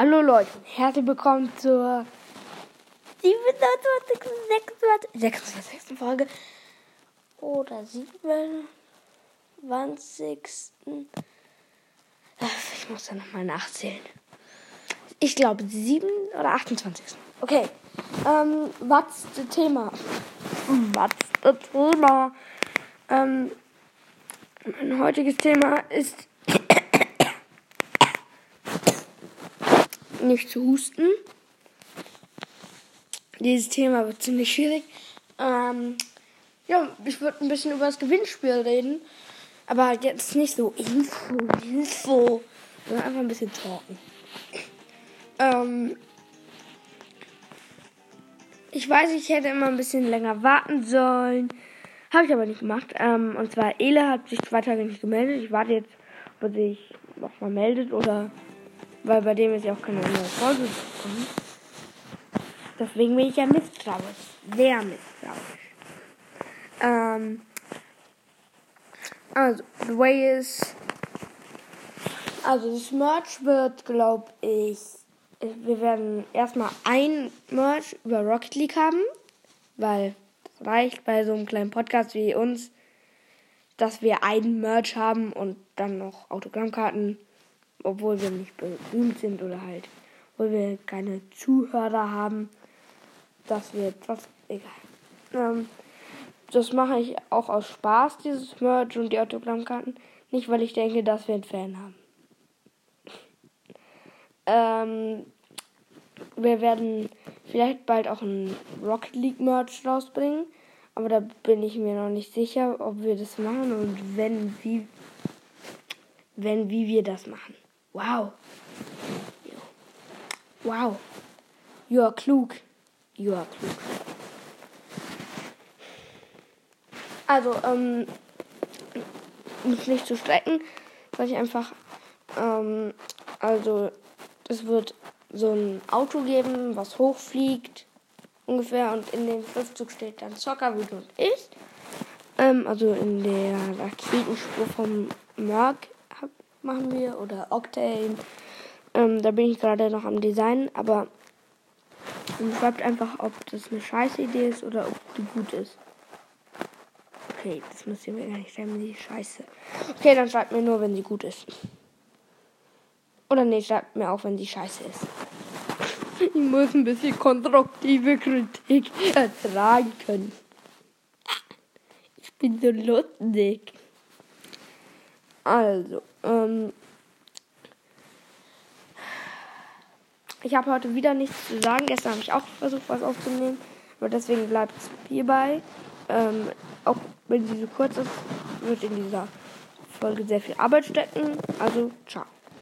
Hallo Leute, herzlich willkommen zur 27. 26. 26. Folge oder 27. Ich muss da nochmal nachzählen. Ich glaube 7 oder 28. Okay, ähm, was das Thema? Was das Thema? Ähm, mein heutiges Thema ist nicht zu husten. Dieses Thema wird ziemlich schwierig. Ähm, ja, ich würde ein bisschen über das Gewinnspiel reden. Aber jetzt nicht so Info, Info, sondern einfach ein bisschen talken. Ähm, ich weiß, ich hätte immer ein bisschen länger warten sollen. Habe ich aber nicht gemacht. Ähm, und zwar Ele hat sich zwei Tage nicht gemeldet. Ich warte jetzt, ob er sich nochmal meldet oder weil bei dem ist ja auch keine neue Folge gekommen. Deswegen bin ich ja misstrauisch. Sehr misstrauisch. Ähm, also, the way is. Also, das Merch wird, glaube ich. Wir werden erstmal ein Merch über Rocket League haben, weil das reicht bei so einem kleinen Podcast wie uns, dass wir ein Merch haben und dann noch Autogrammkarten obwohl wir nicht berühmt sind oder halt, obwohl wir keine Zuhörer haben, dass wir etwas egal. Ähm, das mache ich auch aus Spaß, dieses Merch und die Autogrammkarten. Nicht, weil ich denke, dass wir einen Fan haben. ähm, wir werden vielleicht bald auch ein Rocket League Merch rausbringen. Aber da bin ich mir noch nicht sicher, ob wir das machen und wenn, wie, wenn, wie wir das machen. Wow. Wow. You are klug. You are klug. Also, ähm, mich nicht zu strecken, weil ich einfach, ähm, also, es wird so ein Auto geben, was hochfliegt, ungefähr, und in dem Schriftzug steht dann Soccer, wie du und ich. Ähm, also in der Raketenspur vom Merc machen wir oder Octane. Ähm, da bin ich gerade noch am Design, aber schreibt einfach, ob das eine scheiße Idee ist oder ob die gut ist. Okay, das müsst ihr mir gar nicht schreiben, die scheiße. Okay, dann schreibt mir nur, wenn sie gut ist. Oder nee, schreibt mir auch, wenn sie scheiße ist. Ich muss ein bisschen konstruktive Kritik ertragen können. Ich bin so lustig. Also, ähm, ich habe heute wieder nichts zu sagen. Gestern habe ich auch versucht, was aufzunehmen. Aber deswegen bleibt es hierbei. Ähm, auch wenn sie so kurz ist, wird in dieser Folge sehr viel Arbeit stecken. Also, ciao.